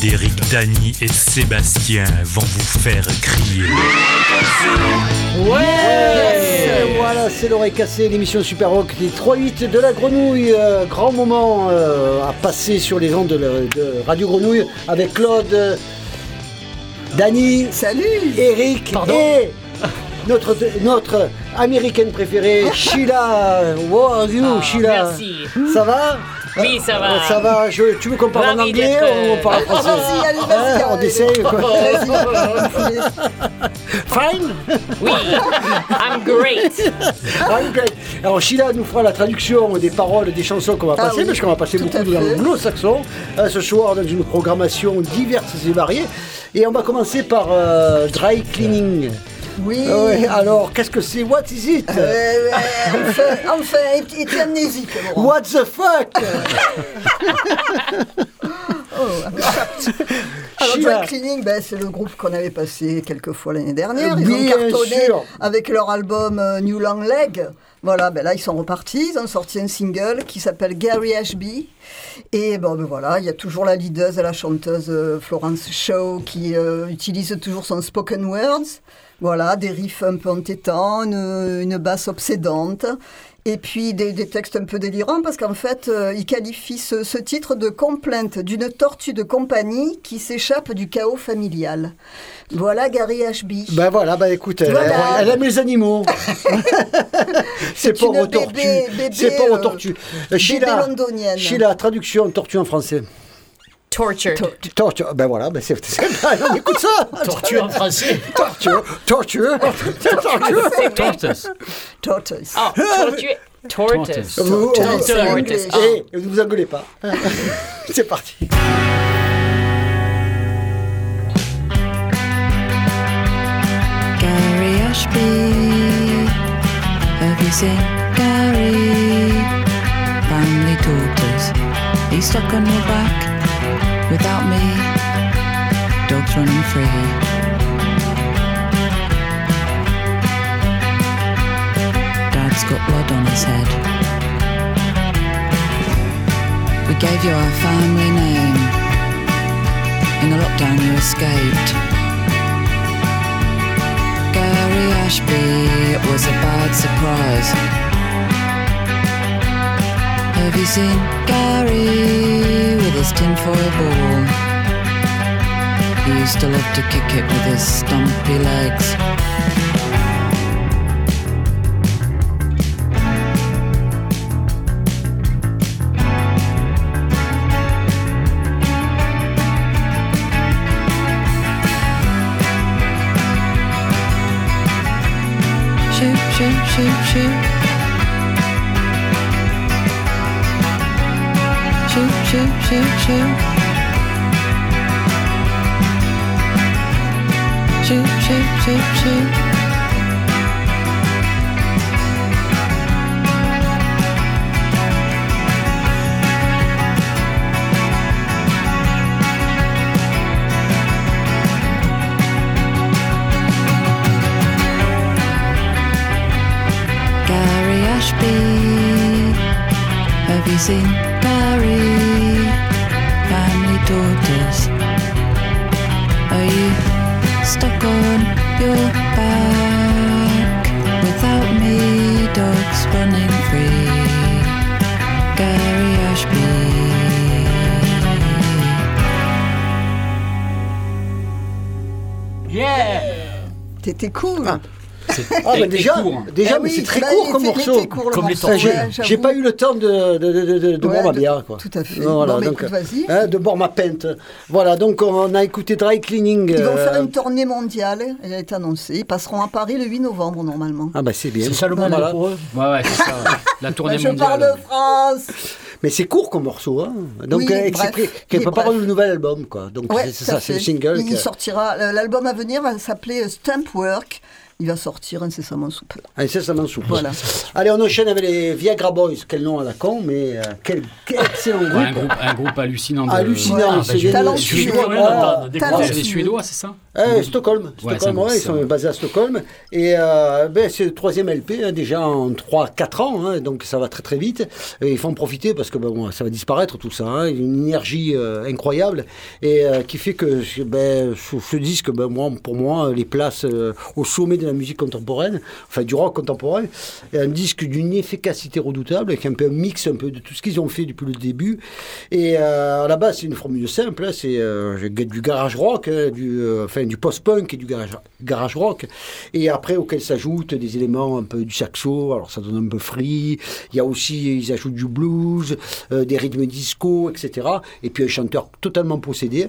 Claude, Eric, Dany et Sébastien vont vous faire crier. Ouais Voilà, c'est l'oreille cassée, l'émission Super Rock, les 3-8 de la grenouille. euh, grand moment euh, à passer sur les ondes de, la- de Radio Grenouille avec Claude, euh, Dany, Salut Eric et notre, notre américaine préférée, Sheila. Are you, Ah, Sheila merci. Ça va? Oui, ça va. Euh, Ça va, je- tu veux qu'on parle en anglais ou on euh, parle français Vas-y, allez, vas-y, Hein, On essaye Fine? Oui, I'm great. Ah, ok. Alors Sheila nous fera la traduction des paroles des chansons qu'on va Ah passer, oui, parce qu'on va passer tout beaucoup dans le fait. anglo-saxon euh, ce soir dans une programmation diverse et variée. Et on va commencer par euh, dry cleaning. Oui. Ah ouais, alors qu'est-ce que c'est What is it? Euh, enfin, enfin, es amnésique. What the fuck? Alors, Sheila. Dry Cleaning, ben, c'est le groupe qu'on avait passé quelques fois l'année dernière. Ils Bien ont cartonné sûr. avec leur album euh, New Long Leg. Voilà, ben là, ils sont repartis. Ils ont sorti un single qui s'appelle Gary Ashby. Et bon, ben voilà, il y a toujours la leaduse et la chanteuse euh, Florence Shaw qui euh, utilise toujours son spoken words. Voilà, des riffs un peu entêtants, une, une basse obsédante. Et puis des, des textes un peu délirants parce qu'en fait, euh, il qualifie ce, ce titre de complainte d'une tortue de compagnie qui s'échappe du chaos familial. Voilà Gary Ashby. Ben voilà, ben écoute, elle, Voilà. elle aime les animaux. c'est une aux tortues. bébé- bébé, C'est pas aux euh, tortues. Euh, Sheila. Sheila, traduction tortue en français. Tortured. Tortue, ben voilà, ben c'est, c'est- on écoute ça. Tortue en français. Tortue, tortue, tortue. Tortoise. Tortoise. Tortured. Tortoise. Vous, Tortoise, vous- vous- anglais. Eh, ne vous engueulez pas. c'est parti. Gary Ashby. Have you seen Gary? Family daughters. He's stuck on your back without me. Dogs running free. Dad's got blood on his head. We gave you our family name. In the lockdown, you escaped. Gary Ashby, it was a bad surprise. Have you seen Gary with his tinfoil ball? He used to love to kick it with his stumpy legs. Shoot, shoot, shoot, shoot. Choo choo choo. Choo choo choo choo. Gary Ashby, have you seen? T'étais cool. Ah, ben et déjà, court. déjà Ah mais oui, c'est très bah, court comme morceau. court, Comme les morceau, Ça, tortues. j'ai, ouais, j'ai j'avoue. pas eu le temps de, de, de, de, de Ouais, boire ma bière. Quoi. tout à fait. Voilà, Bon, donc, écoute, hein, de boire ma pinte. Voilà, donc on a écouté Dry Cleaning. Ils vont euh, faire une tournée mondiale, elle a été annoncée. Ils passeront à Paris le 8 novembre normalement. Ah bah c'est bien. C'est ça le Voilà. moment pour eux Ouais, ouais, c'est ça. La tournée je mondiale. parle de France Mais c'est court comme morceau, hein. Donc, Oui, euh, c'est qu'elle prépare le nouvel album, quoi. Donc, Ouais, c'est ça, c'est le single. Il que- sortira. L'album à venir va s'appeler Stamp Work. Il va sortir incessamment sous peu. Ça m'en soupe. Voilà. Allez, on enchaîne avec les Viagra Boys. Quel nom à la con, mais euh, quel, quel excellent groupe. Ouais, un, groupe, un groupe hallucinant. De... Hallucinant, c'est. Suédois, ouais, Ah, des c'est des Suédois, c'est ça Eh, Stockholm, Ouais, Stockholm ça, ouais, ils sont basés à Stockholm. Et euh, ben, c'est le troisième LP, hein, déjà en 3-4 ans, hein, donc ça va très très vite. Et il faut en profiter parce que ben, bon, ça va disparaître tout ça. hein. Il y a une énergie euh, incroyable et euh, qui fait que ben, ce, ce disque, ben, moi, pour moi, les place euh, au sommet de la musique contemporaine, enfin du rock contemporain. Un disque d'une efficacité redoutable, avec un peu un mix un peu de tout ce qu'ils ont fait depuis le début. Et à la base, c'est une formule simple, hein, c'est du garage rock, du, euh, du post-punk et du garage, garage rock. Et après, auquel s'ajoutent des éléments un peu du saxo, alors ça donne un peu free. Il y a aussi, ils ajoutent du blues, euh, des rythmes disco, etc. Et puis un chanteur totalement possédé.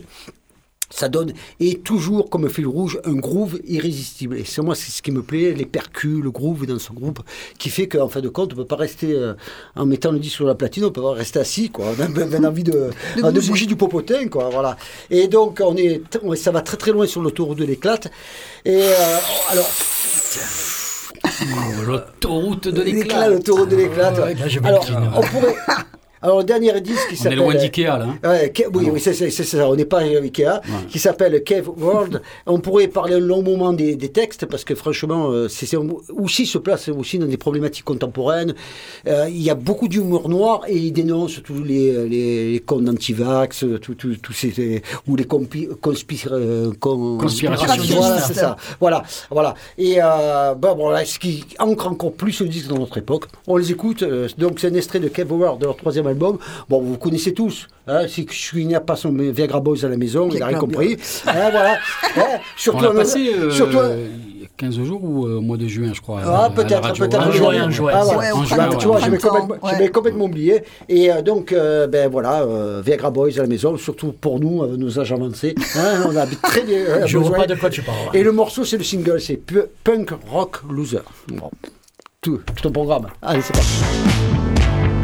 Ça donne, et toujours comme fil rouge, un groove irrésistible. Et c'est moi, c'est ce qui me plaît, les percus, le groove dans ce groupe, qui fait qu'en fin de compte, on peut pas rester, euh, en mettant le disque sur la platine, on peut pas rester assis, quoi. On a bien envie de, De de, bouger. du popotin, quoi, voilà. Et donc, on est, on- ça va très très loin sur l'autoroute de l'éclate. Et, euh, alors, L'autoroute de l'éclat, l'éclat. l'autoroute de l'éclate. ouais, là, je alors, m'incline. on pourrait, alors, le dernier disque qui On est s'appelle. loin d'Ikea, là. hein. Ouais, Ke- oui, oui, c'est ça. On n'est pas à Ikea, qui s'appelle Cave World. On pourrait parler un long moment des, des textes parce que franchement, euh, c'est aussi se place aussi dans des problématiques contemporaines. Euh, il y a beaucoup d'humour noir et il dénonce tous les les, les cons anti-vax, tous ces ou les compi, conspir, euh, con- Conspirationnistes. Voilà, c'est ça. Voilà, voilà. Et euh, bah, bon, là, ce qui ancre encore plus le disque dans notre époque. On les écoute. donc c'est un extrait de Cave World de leur troisième album. Bon, vous connaissez tous. Hein, si je suis n'a pas son Viagra Boys à la maison, il n'a rien compris. Hein, voilà. Hein, On surtout, en- passé euh, surtout- il a 15 jours ou euh, au mois de juin, je crois. Ah, peut-être, peut-être. En juin, en juin. Ah, voilà. Ouais, tu vois, j'avais complètement, ouais. complètement oublié. Et euh, donc, euh, ben voilà, euh, Viagra Boys à la maison, surtout pour nous, nos âges avancés. Hein, on a très bien. euh, Je vois pas de quoi tu parles. Et le morceau, c'est le single, c'est Pu- Punk Rock Loser. Bon. Tout, tout un programme. Allez, c'est parti.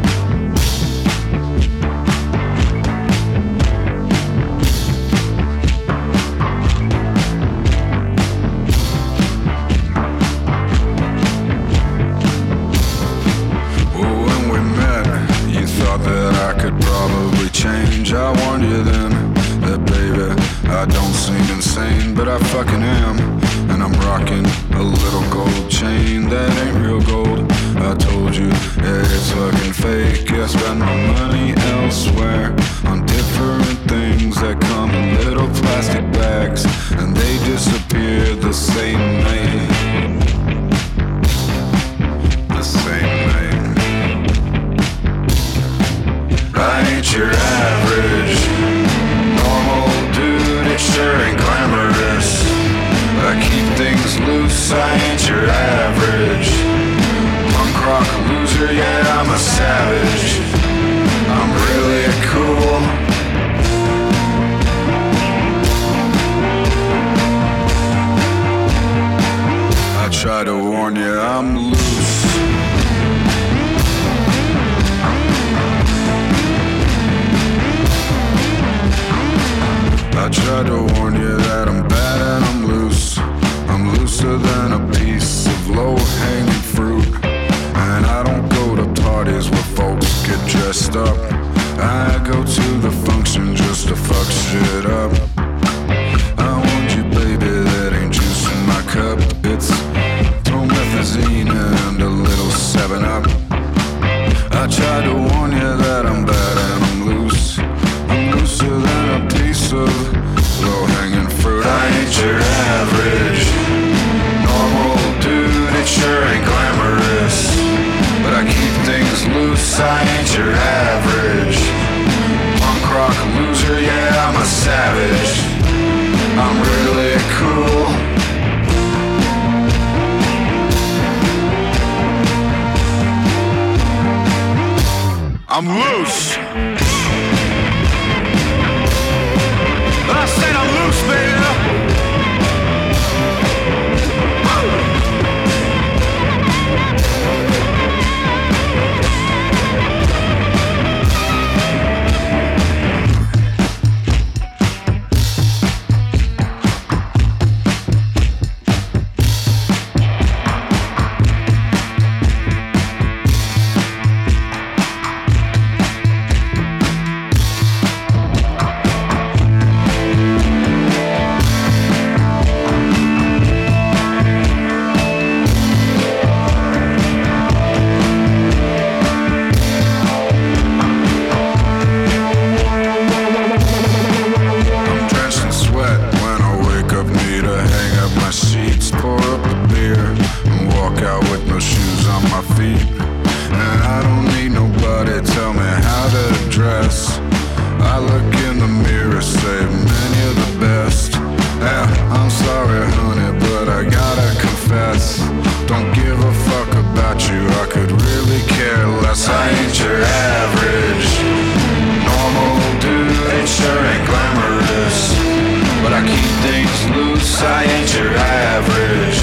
I ain't your average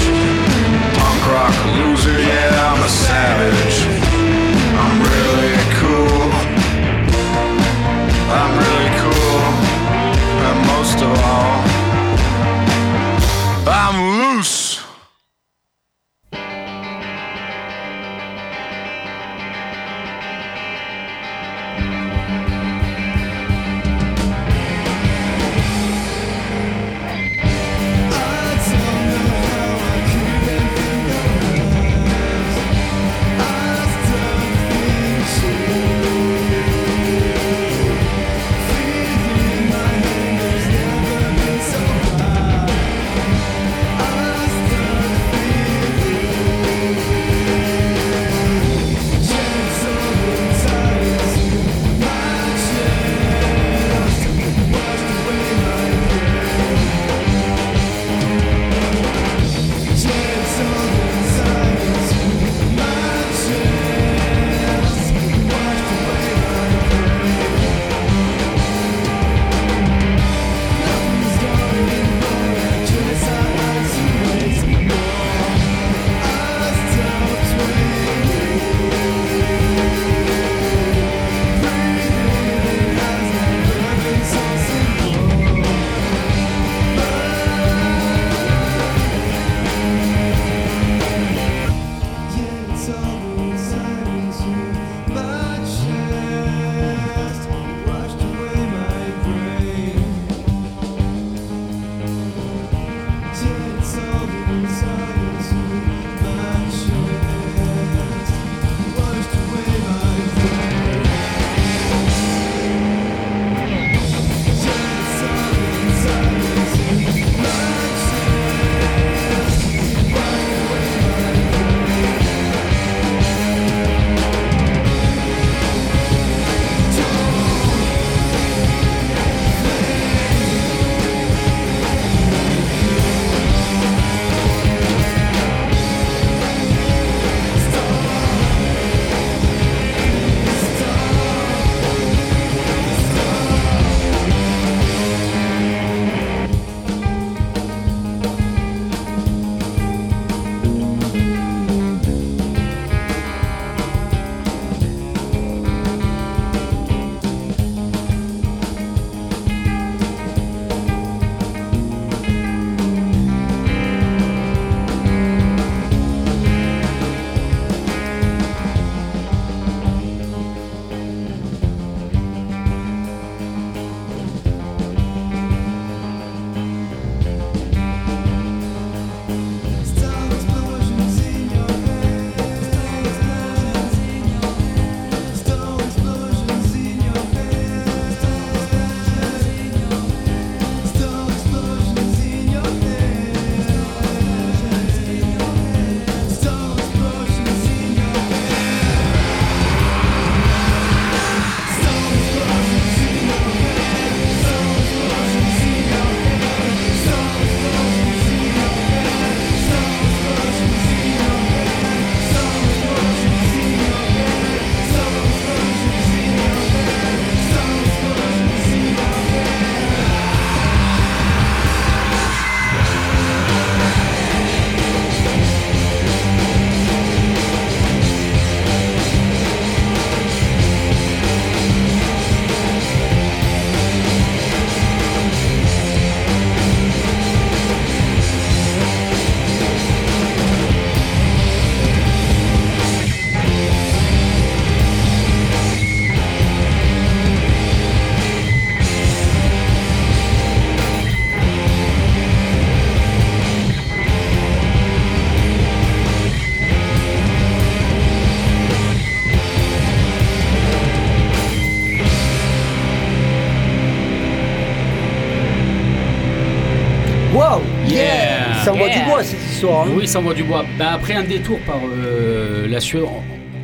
hein. Oui, ça envoie du bois. Ben, après un détour par euh, la Suède,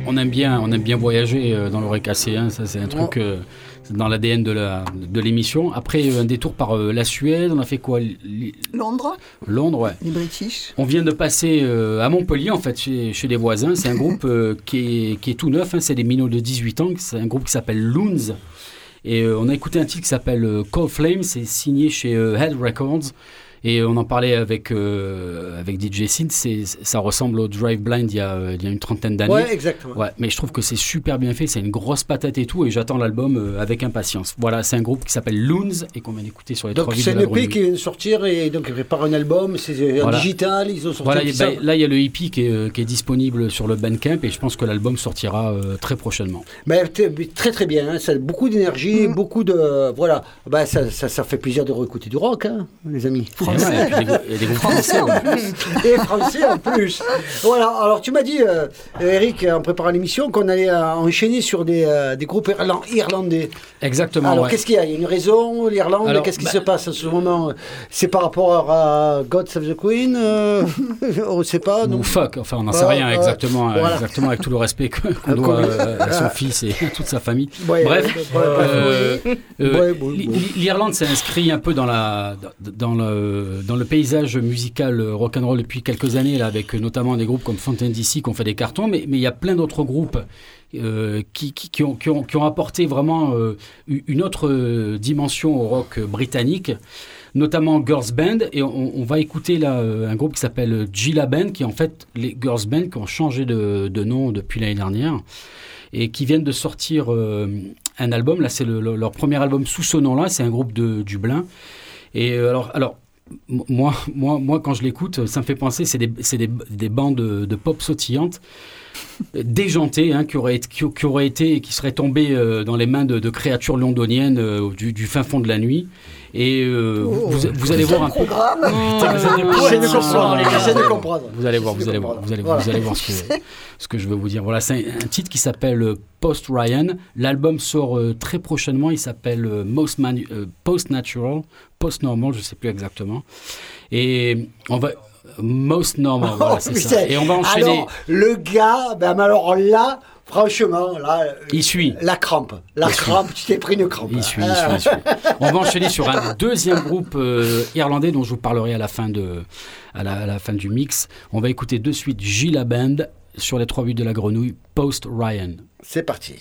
on- aime bien, on aime bien voyager euh, dans l'oreille cassée. hein, ça, c'est un truc euh, dans l'ADN de la- de l'émission. Après un détour par euh, la Suède, on a fait quoi? Li- Londres, Londres, ouais. les British. On vient de passer euh, à Montpellier, en fait, chez, chez les voisins. C'est un groupe qui, est, qui est tout neuf, hein, c'est des minots de 18 ans. C'est un groupe qui s'appelle Loons. Et on a écouté un titre qui s'appelle Cold Flame, c'est signé chez Head Records. Et on en parlait avec, euh, avec DJ c'est- ça ressemble au Drive Blind il y a, il y a une trentaine d'années. Ouais, exactement. Ouais, mais je trouve que c'est super bien fait, c'est une grosse patate et tout, et j'attends l'album euh, avec impatience. Voilà, c'est un groupe qui s'appelle Loons et qu'on vient d'écouter sur les Donc trois villes c'est de la EP Grenouille. qui vient de sortir et donc il prépare un album, c'est euh, en Voilà. digital, ils ont sorti Voilà, bah, ça. là il y a le hippie qui est, qui est disponible sur le Bandcamp et je pense que l'album sortira euh, très prochainement. Mais très très bien, hein, ça a beaucoup d'énergie, Mm. beaucoup de... Voilà, bah, ça, ça, ça fait plaisir de réécouter du rock, hein, les amis. Et puis des groupes français. ouais. Et français en plus. Voilà, alors tu m'as dit, euh, Eric, en préparant l'émission, qu'on allait euh, enchaîner sur des, euh, des groupes irlan- irlandais. Exactement. Alors ouais. qu'est-ce qu'il y a? Il y a une raison, l'Irlande, qu'est-ce qui bah- se passe en ce moment? C'est par rapport à God Save the Queen On ne sait pas. Ou fuck, enfin on n'en sait Ouais, rien exactement, Voilà. exactement avec tout le respect qu'on doit à son fils et à toute sa famille. Ouais, Bref, ouais, l'Irlande s'est inscrit un peu dans, la, dans, le, dans le paysage musical euh, rock'n'roll depuis quelques années, là, avec notamment des groupes comme Fontaine DC qui ont fait des cartons, mais il y a plein d'autres groupes euh, qui, qui, ont, qui, ont, qui ont apporté vraiment euh, une autre euh, dimension au rock britannique notamment Girls Band, et on, va écouter là euh, un groupe qui s'appelle Gila Band, qui est en fait les Girls Band qui ont changé de, de nom depuis l'année dernière, et qui viennent de sortir euh, un album, là c'est le- le- leur premier album sous ce nom-là, c'est un groupe de Dublin, et euh, alors... alors moi, moi, moi, quand je l'écoute, ça me fait penser, c'est des, des, des bandes de, pop sautillantes, euh, déjantées, hein, qui, qui, qui été, qui seraient tombées euh, dans les mains de, créatures londoniennes euh, du fin fond de la nuit. Et euh, Oh. vous, vous allez voir un peu. Programme. Vous allez voir, vous allez voir, vous allez, vous allez voir ce que, ce que je veux vous dire. Voilà, c'est un, titre qui s'appelle euh, Post Ryan. L'album sort euh, très prochainement. Il s'appelle euh, Most Manu- euh, Post Natural, Post Normal, je sais plus exactement. Et on va Most Normal, voilà, c'est Oh, ça. Et on va enchaîner. Alors, le gars, ben, alors là, franchement, là, Il suit. la crampe. La crampe, tu t'es pris une crampe. Il suit, il suit, il suit. On va enchaîner sur un deuxième groupe euh, irlandais dont je vous parlerai à la fin de, à la, à la fin du mix. On va écouter de suite Gila Band sur les trois buts de la grenouille, Post Ryan. C'est parti.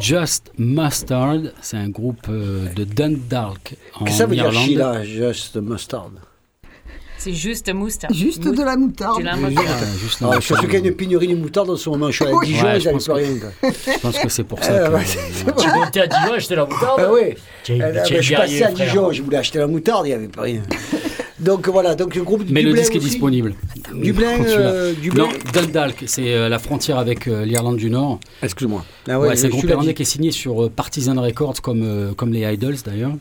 Just Mustard, c'est un groupe euh, de Dundalk en Qu'est-ce que ça veut dire, Irlande. Sheila Just Mustard? C'est juste moustache. Juste de la moutarde. Tu l'as Ah, remarqué juste Ah, Je qu'il y a une pénurie de moutarde en ce moment. Je suis à. Dijon, Ouais, ils n'avaient plus rien. Je pense que c'est pour ça Euh, que. c'est- Tu montais à Dijon, acheter la moutarde? Ah oui. Euh, ben, je suis passé à frère. Dijon, je voulais acheter la moutarde, il n'y avait pas rien. Donc voilà, donc le groupe Mais le Dublin disque est disponible. Dublin, euh, Dublin. Non, Dundalk, c'est euh, la frontière avec euh, l'Irlande du Nord. Excuse-moi. Ah Ouais, ouais, c'est un groupe irlandais qui est signé sur euh, Partisan Records comme, euh, comme les Idols d'ailleurs.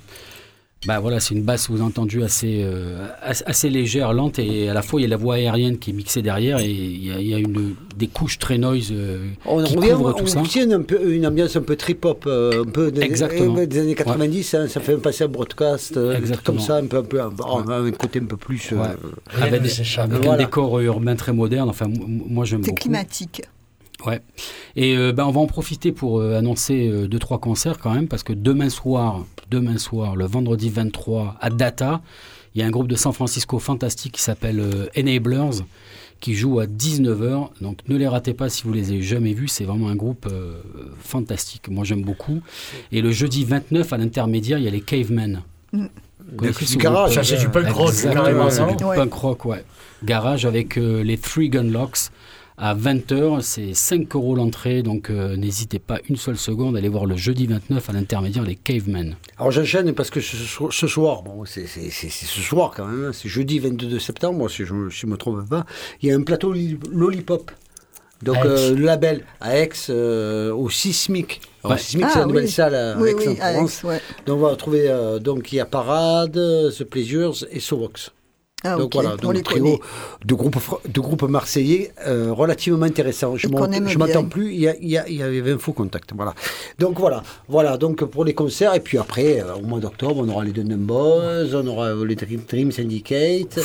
Bah voilà, c'est une basse, entendu, assez, euh, assez, légère, lente, et à la fois il y a la voix aérienne qui est mixée derrière, et il y a, il y a une, des couches très noise euh, On qui revient, couvrent on tout ça. obtient un peu, une ambiance un peu trip-hop, euh, un peu des, Exactement. des années 90, hein, ça fait passer un broadcast, euh, un truc comme ça, un peu, un peu, un côté un peu plus... euh, Ouais. Avec, des- avec Voilà. un décor urbain très moderne, enfin moi j'aime C'est beaucoup. climatique. Ouais. Et euh, ben, on va en profiter pour euh, annoncer euh, deux trois concerts quand même parce que demain soir, demain soir, le vendredi 23 à Data, il y a un groupe de San Francisco fantastique qui s'appelle euh, Enablers qui joue à 19h. Donc ne les ratez pas si vous les avez jamais vus, c'est vraiment un groupe euh, fantastique. Moi j'aime beaucoup. Et le jeudi 29 à l'intermédiaire, il y a les Cavemen. Mm. Vous connaissez du ce garage. c'est du punk rock, Exactement, c'est du Ouais. punk rock, ouais. Garage avec euh, les Three Gun Locks à 20h. C'est 5 euros l'entrée, donc euh, n'hésitez pas une seule seconde à aller voir le jeudi 29 à l'intermédiaire les Cavemen. Alors j'enchaîne parce que ce, so- ce soir, bon, c'est c'est- c'est- c'est ce soir quand même, hein, c'est jeudi 22 septembre, si je ne me trompe pas, il y a un plateau li- Lollipop. Donc Aix. euh, le label à Aix, euh, au Sismic. Alors, Ouais. Sismic, c'est Ah, la nouvelle oui. salle à Oui, oui, Aix, ouais. Donc on va retrouver, euh, donc il y a Parade, The Pleasures et Sovox. Ah, donc voilà, on donc les trio connaît. de groupes, fr- de groupes marseillais euh, relativement intéressants. Je je m'attends plus, il y, a, il, y a, il y avait un faux contact. Voilà. Donc voilà, voilà donc pour les concerts. Et puis après, euh, au mois d'octobre, on aura les Dunham Boys, on aura les Dream, Dream Syndicate.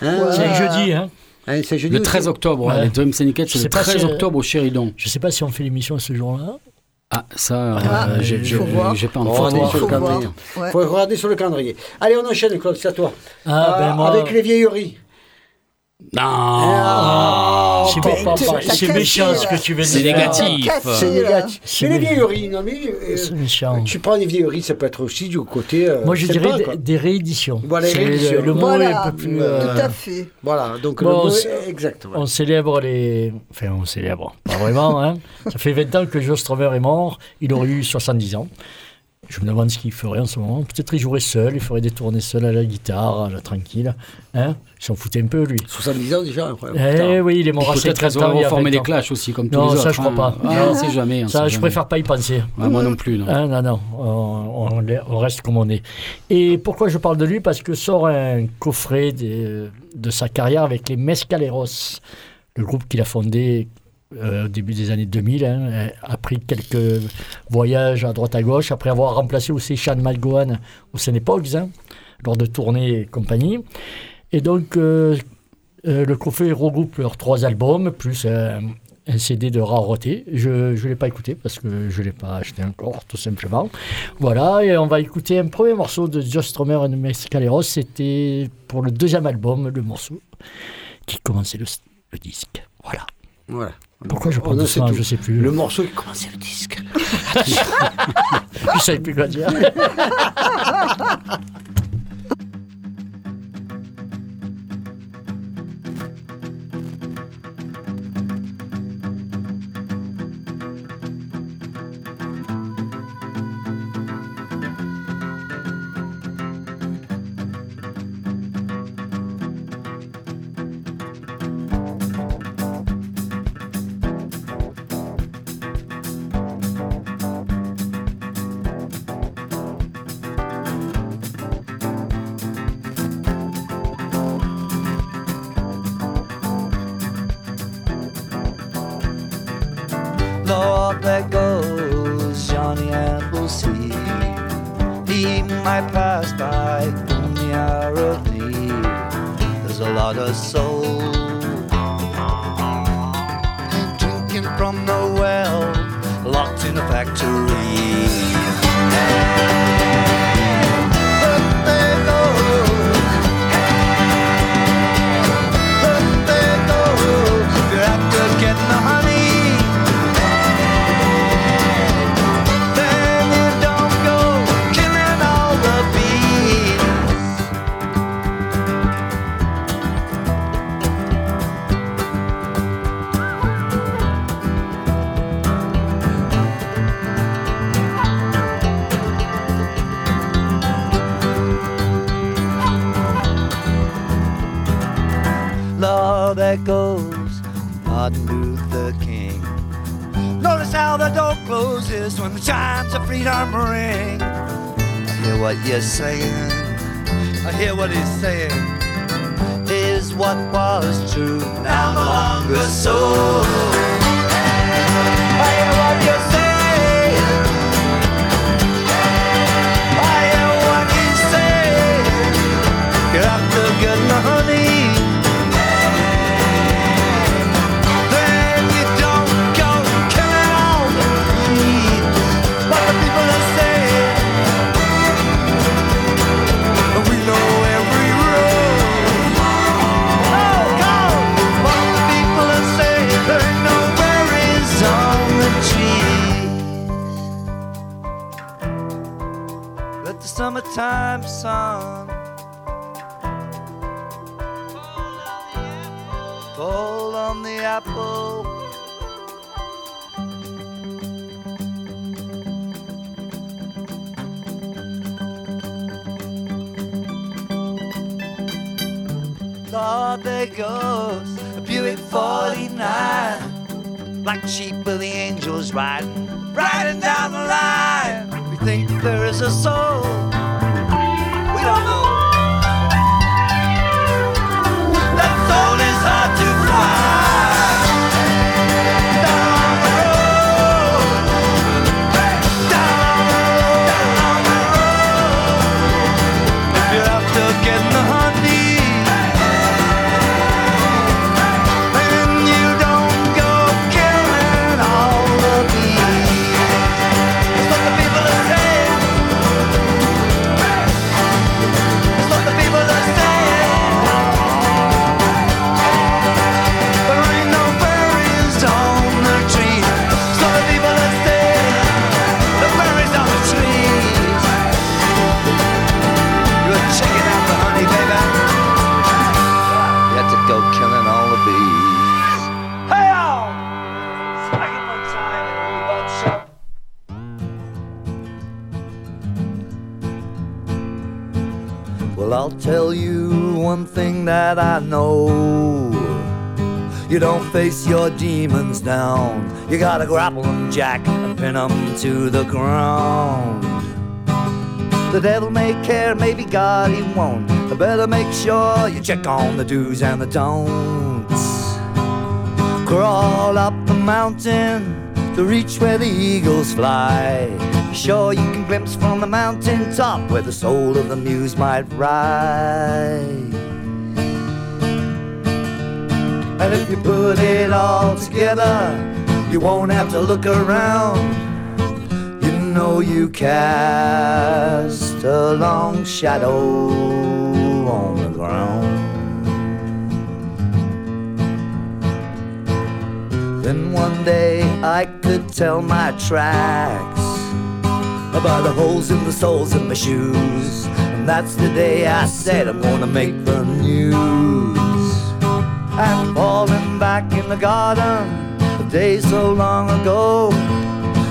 Hein, Ouais. C'est un jeudi, hein hein, c'est jeudi Le aussi 13 octobre, Ouais. les Dream Syndicate, Je c'est sais le pas 13 si- octobre au Chéridon. Je sais pas si on fait l'émission ce jour-là. Ah, ça, Ah, euh, j'ai il j'ai- faut pas en Faut. Ouais. faut regarder sur le calendrier. Allez, on enchaîne, Claude, c'est à toi. Ah, ben Euh, moi- Avec les vieilleries. Non C'est mé- cassé, méchant ce que tu viens de C'est dire. négatif. C'est négatif. C'est Mais les vieilleries, non mais... euh, C'est méchant. tu prends les vieilleries, ça peut être aussi du côté... euh, Moi, je sympa, dirais quoi. des, rééditions. Voilà, les C'est le- rééditions. Le, mot Voilà, est un peu plus. euh, euh, Tout à fait. Voilà, donc Bon, le mot c'est- est exact. voilà. On célèbre les. Enfin, on célèbre. Pas vraiment, hein. Ça fait 20 ans que Joe Strummer est mort. Il aurait eu 70 ans. Je me demande ce qu'il ferait en ce moment. Peut-être il jouerait seul, il ferait des tournées seul à la guitare, à la tranquille. Hein il s'en foutait un peu, lui. 70 ans déjà, incroyable. Eh oui, il est mort à 50 qu'ils ans. il y auront a formé 20 des ans. clashs aussi, comme tous Non, les ça, autres. je crois hein. pas. Ah, Non. on sait jamais. Ça, je jamais. préfère pas y penser. Ouais, moi non plus. non. Ah, non, non, on, on l'est- on reste comme on est. Et pourquoi je parle de lui? Parce que sort un coffret de, de sa carrière avec les Mescaleros, le groupe qu'il a fondé euh, au début des années 2000, hein, euh, après quelques voyages à droite à gauche, après avoir remplacé aussi Sean McGowan au Cinépogs, hein, lors de tournées et compagnie. Et donc, euh, euh, le coffret regroupe leurs trois albums, plus un CD de rareté. Je ne l'ai pas écouté parce que je ne l'ai pas acheté encore, tout simplement. Voilà, et on va écouter un premier morceau de Joe Strummer et de Mescaleros. C'était pour le deuxième album, le morceau qui commençait le, le disque. Voilà. Voilà. Pourquoi je en sait ça tout. Je ne sais plus. Le morceau qui commençait le disque. Je ne savais plus quoi dire. a soul drinking from the well, locked in a factory. That goes. Martin Luther King. Notice how the door closes when the chimes of freedom ring. I hear what you're saying. I hear what he's saying. Is what was true now no longer so. I hear what you're saying. Summertime sun fall on the apple. Oh, there goes a Buick 49. Black sheep of the angels riding, riding down the line. We think there is a soul. That soul is hard to find. Thing that I know. You don't face your demons down. You gotta grapple them, Jack, and pin them to the ground. The devil may care, maybe God he won't. But better make sure you check on the do's and the don'ts. Crawl up the mountain to reach where the eagles fly. Sure, you can glimpse from the mountain top where the soul of the muse might ride. And if you put it all together, you won't have to look around. You know you cast a long shadow on the ground. Then one day I could tell my tracks about the holes in the soles of my shoes. And that's the day I said I'm gonna make the news. I'm falling back in the garden, the day so long ago.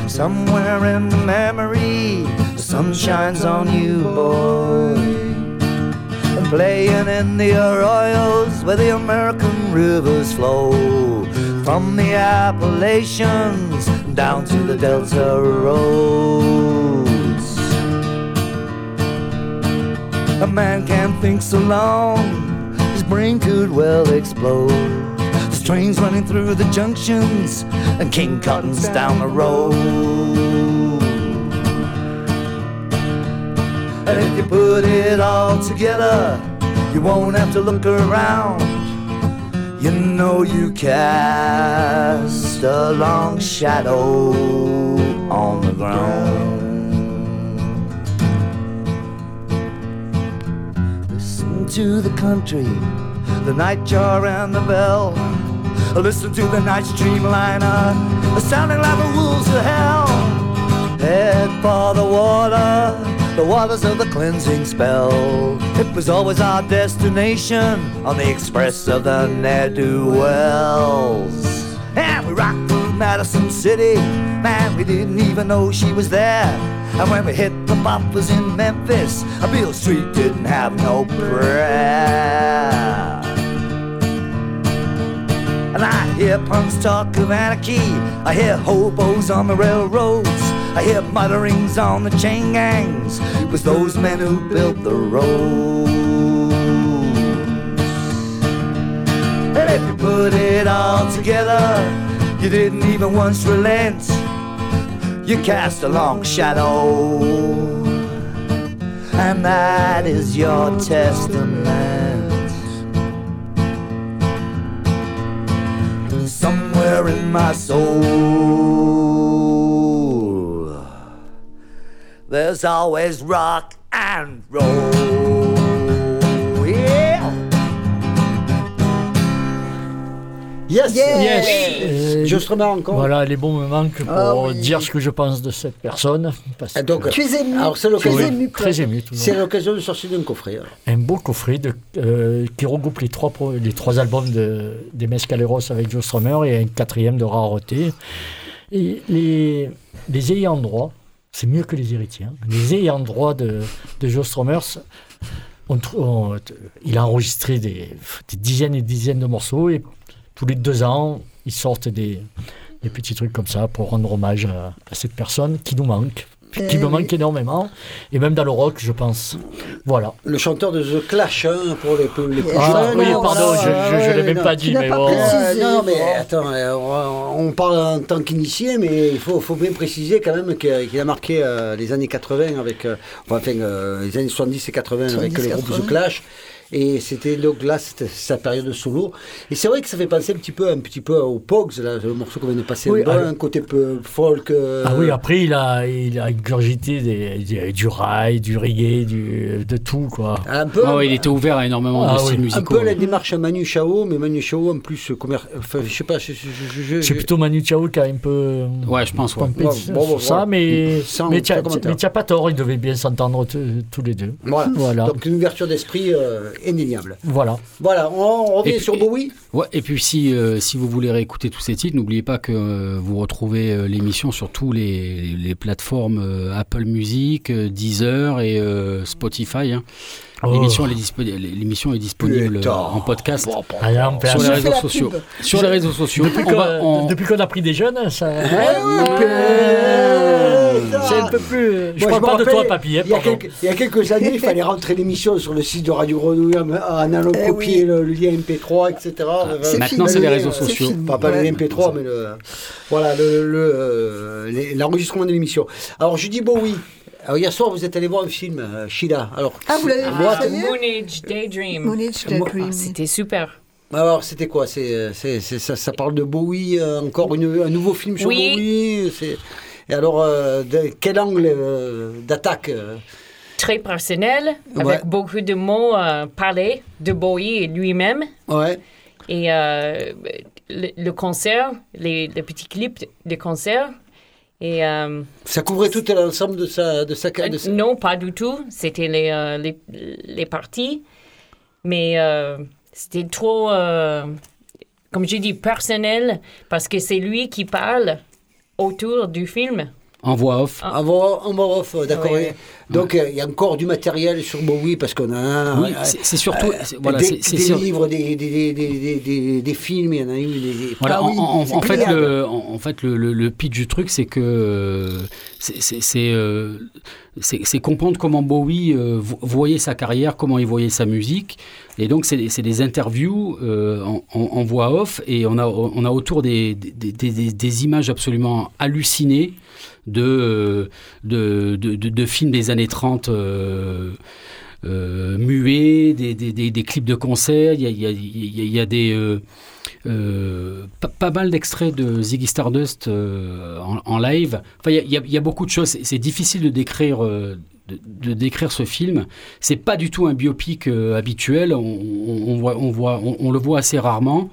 Somewhere in the memory, the sun shines on you, boy. And playing in the arroyos where the American rivers flow. From the Appalachians down to the Delta roads. A man can't think so long, brain could well explode. Trains running through the junctions and King Cotton's down the road. And if you put it all together, you won't have to look around. You know you cast a long shadow on the ground. To the country, the nightjar and the bell. Listen to the night streamliner, sounding like the wolves of hell. Head for the water, the waters of the cleansing spell. It was always our destination on the express of the ne'er-do-wells. And we rocked through Madison City, man, we didn't even know she was there. And when we hit the boppers in Memphis, a Bill Street didn't have no prayer. And I hear punks talk of anarchy. I hear hobos on the railroads. I hear mutterings on the chain gangs. It was those men who built the roads. And if you put it all together, you didn't even once relent. You cast a long shadow, and that is your testament. Somewhere in my soul, there's always rock and roll. Yes, Yes. Euh, Euh, Joe Strummer encore. Voilà, les bons me manquent pour Ah oui. dire ce que je pense de cette personne. Parce Ah, donc, que- Tu es ému. Alors, c'est tu es l'occasion. ému, très ému. C'est l'occasion de sortir d'un coffret. alors. Un beau coffret de, euh, qui regroupe les trois, pro- les trois albums de, des Mescaleros avec Joe Strummer et un quatrième de rareté. Et les, les ayants droit, c'est mieux que les héritiers. hein. Les ayants droit de, de Joe Strummer, on trou- on- il a enregistré des, des dizaines et des dizaines de morceaux et tous les deux ans, ils sortent des, des petits trucs comme ça pour rendre hommage à, à cette personne qui nous manque, qui Eh me oui. manque énormément, et même dans le rock, je pense. Voilà. Le chanteur de The Clash, hein, pour les, plus- les plus Ah, jeunes. oui, non, pardon, voilà, je ne ouais, l'ai même non. pas dit, mais pas bon. précisé. Euh, non, mais bon. attends, euh, on parle en tant qu'initié, mais il faut, faut bien préciser quand même qu'il a marqué euh, les années 80 avec, euh, enfin euh, les années 70 et 80 avec 70, le groupe 80. The Clash. Et c'était donc là, sa période solo. Et c'est vrai que ça fait penser un petit peu, un petit peu aux Pogs, là, le morceau qu'on vient de passer, Oui, un, un côté peu folk. euh, Ah oui, après, il a, il a ingurgité des, des- du rail, du reggae, du, de tout, quoi. un peu, Ah ouais, il était ouvert à énormément Ah de oui. styles un musicaux. peu la démarche à Manu Chao, mais Manu Chao en plus, commer... enfin, je sais pas, je, je- je- je- C'est plutôt Manu Chao qui a un peu Ouais, je pense, ouais. Bon, bon, bon, ça, mais, Sans- mais tu n'as pas tort, ils devaient bien s'entendre tous les deux. Voilà. Voilà. Donc une ouverture d'esprit euh, indéniable. Voilà. Voilà, on, revient sur Bowie. Ouais, et puis si, euh, si vous voulez réécouter tous ces titres, n'oubliez pas que euh, vous retrouvez euh, l'émission sur tous les, les plateformes Apple Music, Deezer et Spotify. hein. Oh. L'émission est, dispo- est disponible en podcast Ah, on sur les réseaux sociaux. Sur les réseaux sociaux. Depuis on qu'on on- a pris des jeunes, ça. C'est un peu plus. Je Moi, parle pas de toi, papy. hein, il, y a quelques, il y a quelques années, il fallait rentrer l'émission sur le site de Radio Grenouille en allant Eh copier oui. le, le lien MP3, etc. C'est Maintenant, c'est les réseaux sociaux. Pas, pas Ouais. le MP3, mais le, voilà, le- le, euh, l'enregistrement de l'émission. Alors, je dis Bowie. Alors, hier soir, vous êtes allé voir un film, euh, Sheila. Alors, Ah, vous l'avez vu, est Moonage Daydream. Moonage Moi- Daydream. Ah, C'était super. alors c'était quoi? C'est, c'est, c'est- ça, ça parle de Bowie, euh, encore une- un nouveau film sur Oui. Bowie. c'est- Et alors, euh, de- quel angle euh, d'attaque euh, Très personnel, Ouais. avec beaucoup de mots euh, parlés de Bowie et lui-même. Ouais. Et euh, le, le concert, les, les petits clips de concert. Et euh, Ça couvrait tout l'ensemble de sa, de sa de sa- non, pas du tout. C'était les, euh, les, les parties. Mais euh, c'était trop, euh, comme j'ai dit, personnel, parce que c'est lui qui parle autour du film. En voix off. En voix, en voix off, euh, d'accord. Oui. Et Donc, euh, il y a encore du matériel sur Bowie parce qu'on a un- Oui, c'est surtout. c'est- voilà, des, des sur- livres, des, des, films, il y en a eu. Des, Voilà, Ah en, fait, le, en, fait le, le, le pitch du truc, c'est que euh, c'est- euh, comprendre comment Bowie euh, vo- voyait sa carrière, comment il voyait sa musique. Et donc, c'est des interviews euh, en, voix off et on a, on a autour des- des images absolument hallucinées de, euh, de, de, de- de films des années 30 euh, euh, muets, des, des, des, clips de concert. Il y a, y a- des. pas, pas mal d'extraits de Ziggy Stardust en, live. Enfin, il y a- y, a- beaucoup de choses. C'est- difficile de décrire, de, de décrire ce film. C'est pas du tout un biopic habituel. On, on- voit, on, voit, on le voit assez rarement.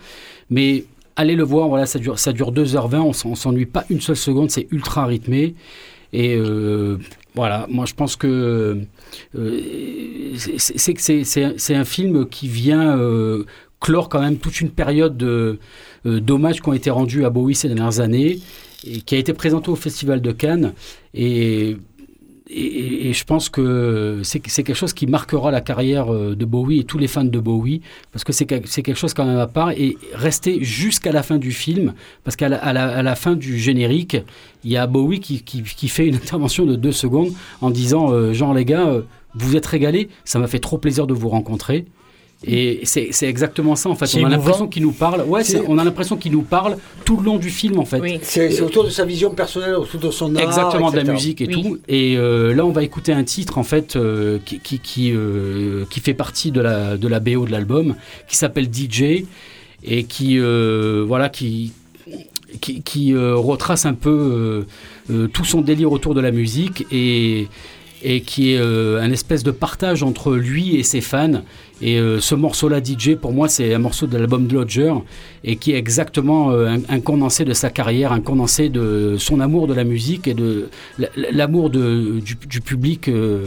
Mais allez le voir, voilà, ça dure, ça dure 2h20. On s'en- on s'ennuie pas une seule seconde. C'est ultra rythmé. Et euh, voilà, moi je pense que euh, c'est- un film qui vient euh, clore quand même toute une période de, d'hommages qui ont été rendus à Bowie ces dernières années et qui a été présenté au Festival de Cannes. Et et, je pense que c'est quelque chose qui marquera la carrière euh, de Bowie et tous les fans de Bowie, parce que c'est quel- c'est quelque chose quand même à part, et rester jusqu'à la fin du film, parce qu'à la, à la- fin du générique, il y a Bowie qui, fait une intervention de deux secondes en disant euh, Genre les gars, euh, vous êtes régalés, ça m'a fait trop plaisir de vous rencontrer. Et c'est c'est exactement ça en fait. On a l'impression qu'il nous parle. Ouais, on a l'impression qu'il nous parle tout le long du film en fait. Oui. C'est autour de sa vision personnelle, autour de son art. Exactement, de la musique et Oui. tout. Et euh, là, on va écouter un titre en fait euh, qui, qui, qui, euh, qui fait partie de la, de la BO de l'album, qui s'appelle DJ et qui euh, voilà qui qui, qui, euh, retrace un peu euh, euh, tout son délire autour de la musique et et qui est euh, un espèce de partage entre lui et ses fans. Et euh, ce morceau-là, DJ, pour moi, c'est un morceau de l'album de Lodger et qui est exactement euh, un, condensé de sa carrière, un condensé de son amour de la musique et de l'amour du, public euh,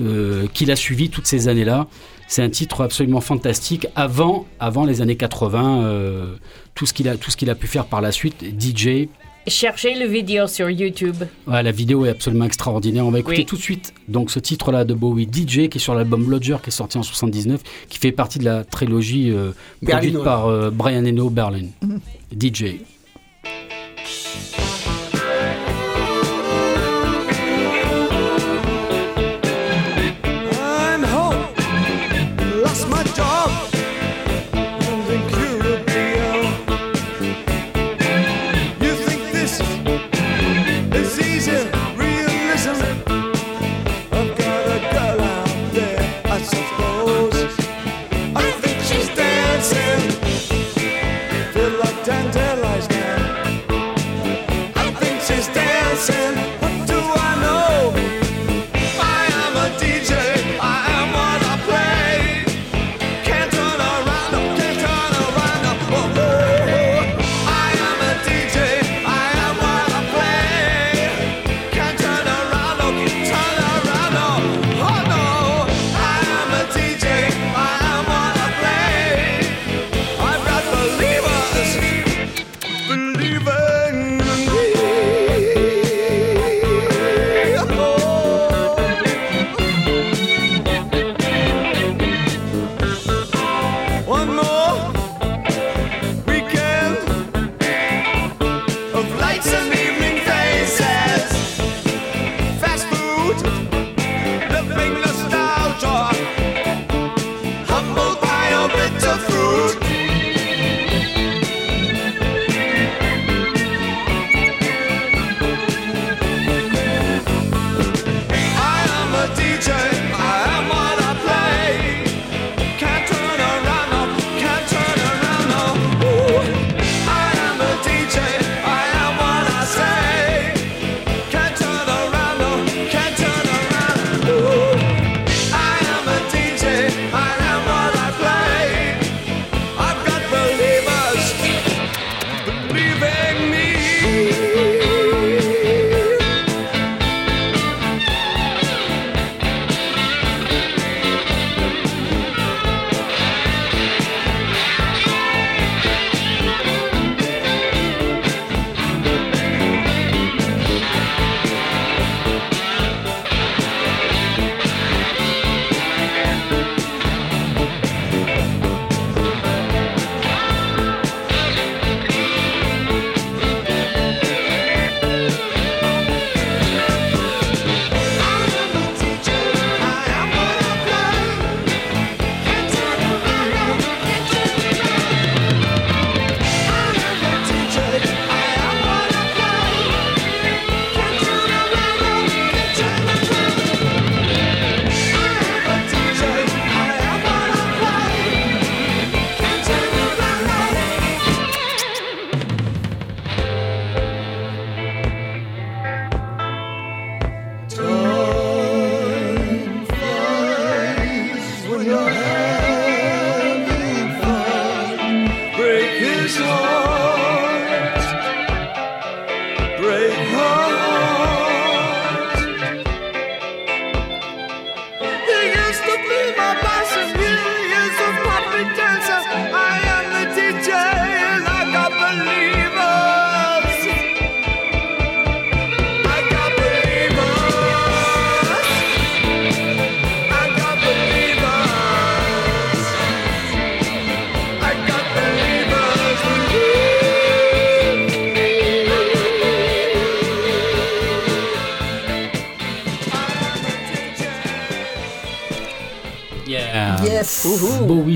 euh, qu'il a suivi toutes ces années-là. C'est un titre absolument fantastique. Avant, avant les années 80, euh, tout ce qu'il a, tout ce qu'il a pu faire par la suite, DJ. Cherchez le vidéo sur YouTube. Ouais, la vidéo est absolument extraordinaire. On va écouter Oui. tout de suite donc ce titre-là de Bowie, DJ, qui est sur l'album Lodger, qui est sorti en 79, qui fait partie de la trilogie euh, produite par euh, Brian Eno Berlin. DJ.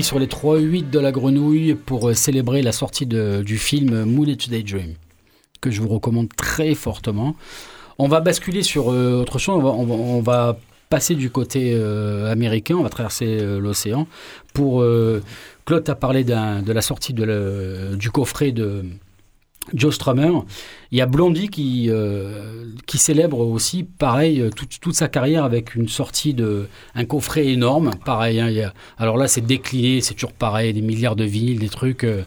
Sur les 3-8 de la grenouille pour euh, célébrer la sortie de- du film Moonage Daydream, que je vous recommande très fortement. On va basculer sur euh, autre chose, on va, on passer du côté euh, américain, on va traverser l'océan. Pour Claude t'a parlé de la sortie du coffret de Joe Strummer. Il y a Blondie qui, euh, qui célèbre aussi, pareil, euh, toute, toute sa carrière avec une sortie de un coffret énorme. Pareil, hein, il y a- alors là, c'est décliné, c'est toujours pareil, des milliards de vinyles, des trucs. euh,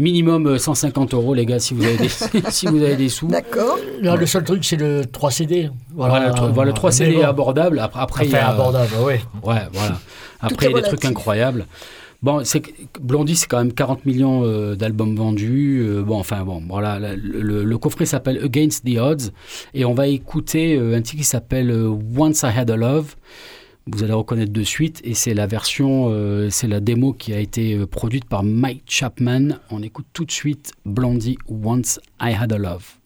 minimum euh, 150 euros, les gars, si vous avez des, si vous avez des sous. D'accord. Le seul truc, c'est le 3 CD. Voilà, voilà, le 3 mais CD bon. abordable. Après, après il y Enfin, a, abordable, oui. Ouais, voilà. Après, il y a des trucs incroyables. Bon, Blondie, c'est quand même 40 millions euh, d'albums vendus. Euh, bon, enfin, bon, voilà. Le, coffret s'appelle Against the Odds. Et on va écouter euh, un titre qui s'appelle Once I Had a Love. Vous allez reconnaître de suite. Et c'est la version, c'est la démo qui a été produite par Mike Chapman. On écoute tout de suite Blondie Once I Had a Love.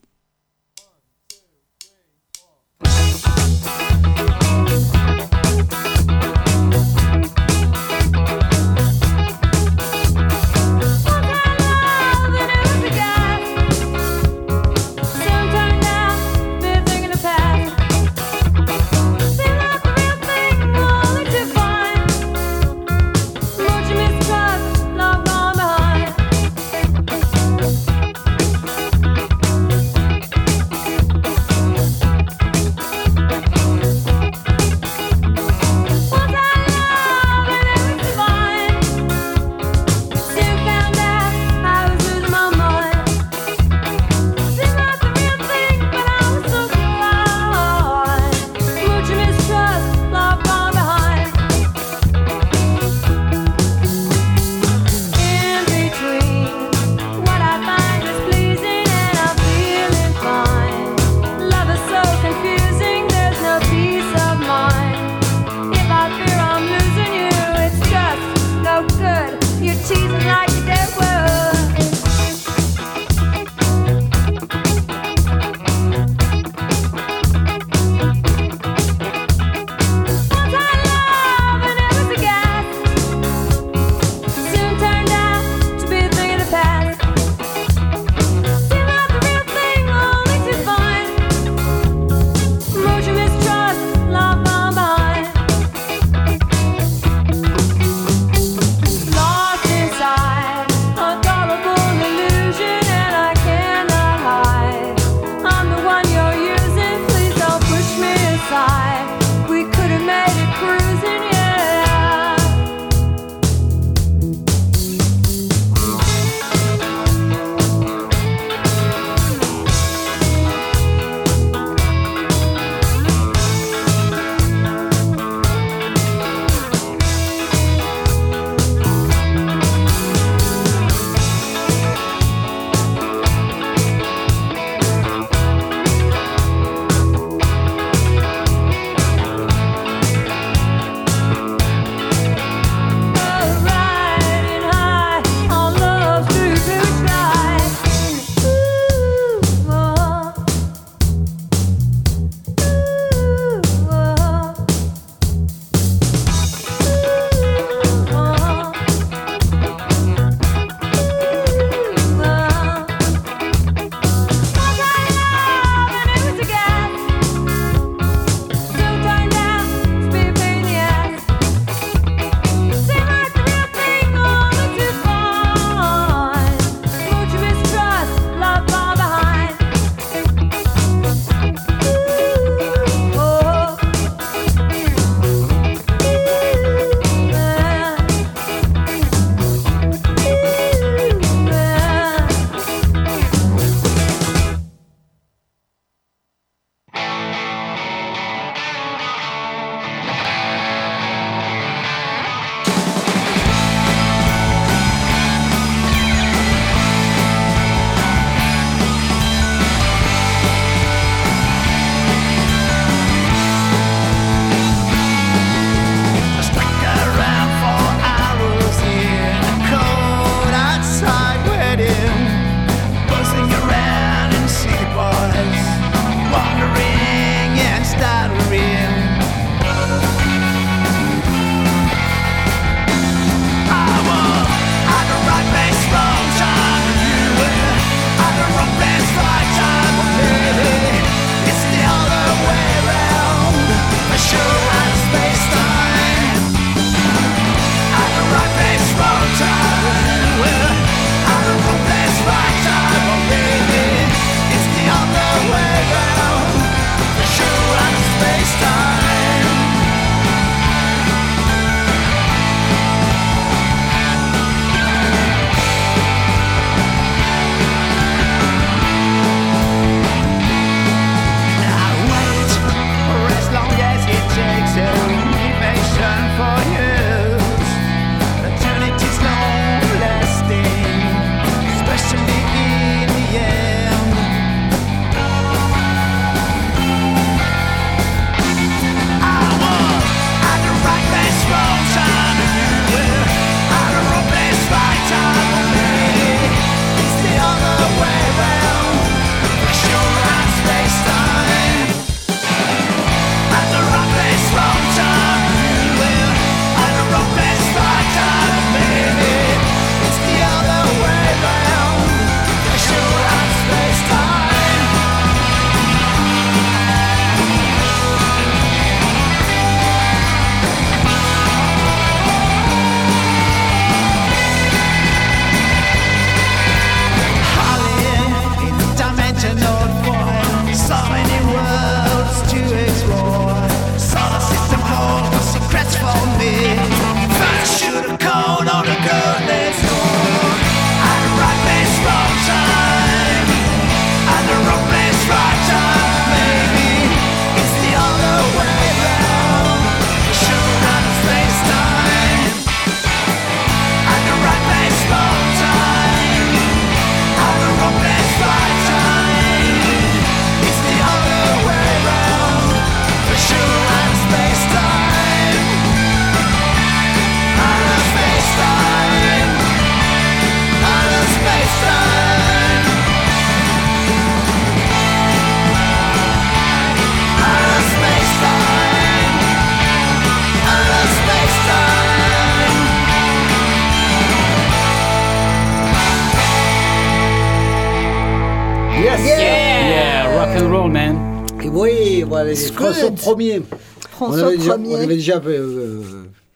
It's François on, avait déjà, Premier. on avait déjà euh,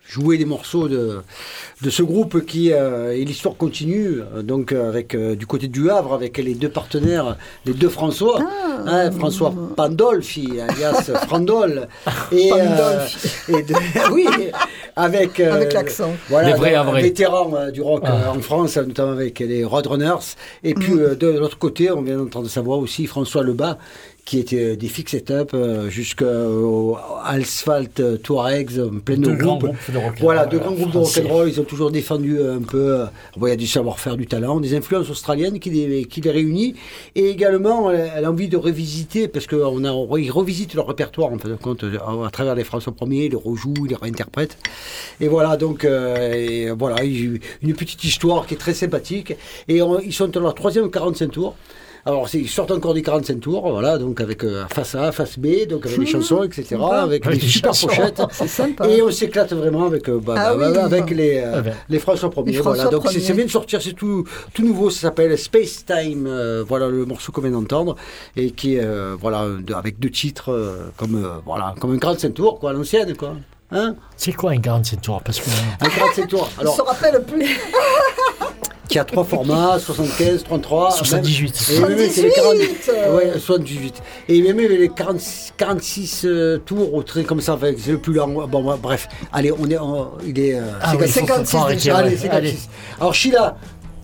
joué des morceaux de, de ce groupe qui euh, et l'histoire continue euh, donc avec euh, du côté du Havre avec les deux partenaires, les deux François, Ah. Hein, François Pandolfi alias Frandol et, Pandolfi. euh, et de- oui avec euh, Avec l'accent. voilà, Les vrais vétéran euh, du rock euh, en France notamment avec les Roadrunners et puis Mm. euh, de l'autre côté on vient d'entendre sa voix aussi François Lebas qui était des fix setup euh, jusqu'au Asphalt euh, Touaregs, euh, plein de grands groupes. de Voilà, deux grands euh, groupes de rock'n'roll. Ils ont toujours défendu euh, un peu. euh, bon, il y a du savoir-faire, du talent, des influences australiennes qui les, qui les réunit. Et également, elle, elle a envie de revisiter, parce qu'on a, on- ils revisitent leur répertoire, en fin de compte, euh, à, à travers les François Ier, ils les rejouent, ils les réinterprètent. Et voilà, donc, euh, et voilà, une petite histoire qui est très sympathique. Et on- ils sont à leur troisième 45 tours. Alors, ils sortent encore des 45 tours, voilà, donc avec euh, face A, face B, donc avec des chansons, etc., Sympa. avec des super chansons. pochettes. C'est sympa. Et on s'éclate vraiment avec, euh, bah, Ah bah, oui. bah, avec les, euh, Ah ben. les François premiers. Les François voilà. Donc c'est- vient de sortir, c'est tout, tout nouveau, ça s'appelle Space Time, euh, voilà le morceau qu'on vient d'entendre, et qui est euh, voilà, de- avec deux titres euh, comme, euh, voilà, comme un grand tour, quoi, à l'ancienne, quoi. Hein? C'est quoi un grand tour Parce que un grand tour. On se Alors, rappelle plus. qui a trois formats, 75, 33, 78. même- et même, c'est les 40 78, euh. ouais, 78. Et même les 46, 46 euh, tours au train comme ça, enfin, c'est le plus long. Bon, bah, bref, allez, on est, on- il est euh, Ah oui, faut- 56 faut arrêter, déjà. ouais. Allez, 56. Alors Sheila,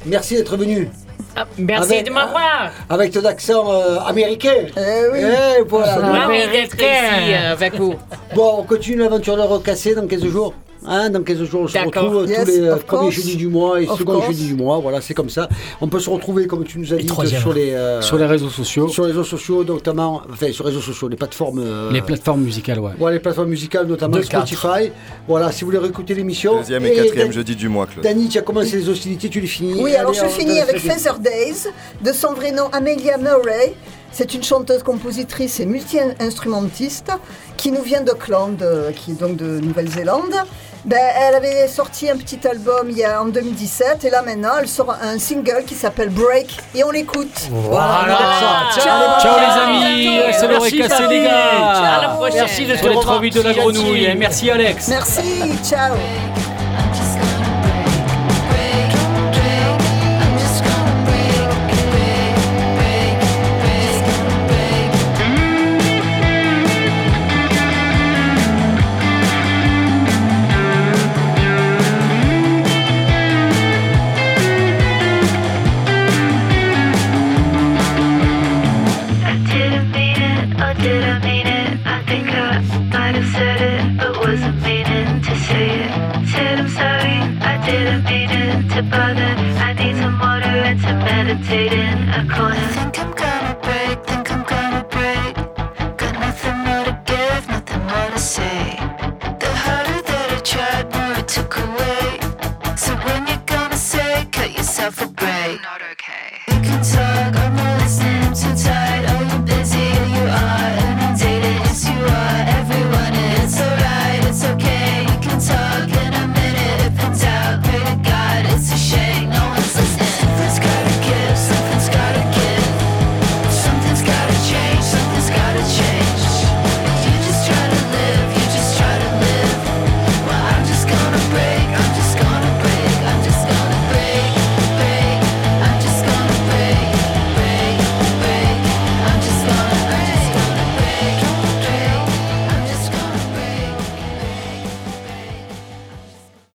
merci d'être venue. Ah, merci Avec- de m'avoir. Avec ton accent euh, américain. Eh oui. Eh, voilà. Ah d'être ici euh, avec vous. Bon, on continue l'aventure de recasser dans 15 jours. Hein, dans 15 jours, on se retrouve Yes, tous les euh, premiers course. jeudis du mois et Of second course. jeudi du mois. Voilà, c'est comme ça. On peut se retrouver, comme tu nous as Et dit, sur les, euh, Sur les réseaux sociaux, sur les réseaux sociaux, notamment, enfin, sur les réseaux sociaux, les plateformes. euh, les plateformes musicales, ouais. voilà, les plateformes musicales, notamment. Spotify. Voilà, si vous voulez réécouter l'émission. Deuxième et quatrième Dan- jeudi du mois, Claude. Dany, tu as commencé les hostilités, tu les finis. Oui, alors Allez, je finis avec Feather Days, de son vrai nom Amelia Murray. C'est une chanteuse, compositrice et multi-instrumentiste qui nous vient d'Auckland, qui est donc de Nouvelle-Zélande. Ben, elle avait sorti un petit album il y a, en 2017 et là maintenant elle sort un single qui s'appelle Break et on l'écoute. Voilà. Ciao. Ciao les amis, c'est cassée Fanny. les À la gars. prochaine. Merci de Sur les te trois vies de la grenouille. Merci Alex. Merci, ciao.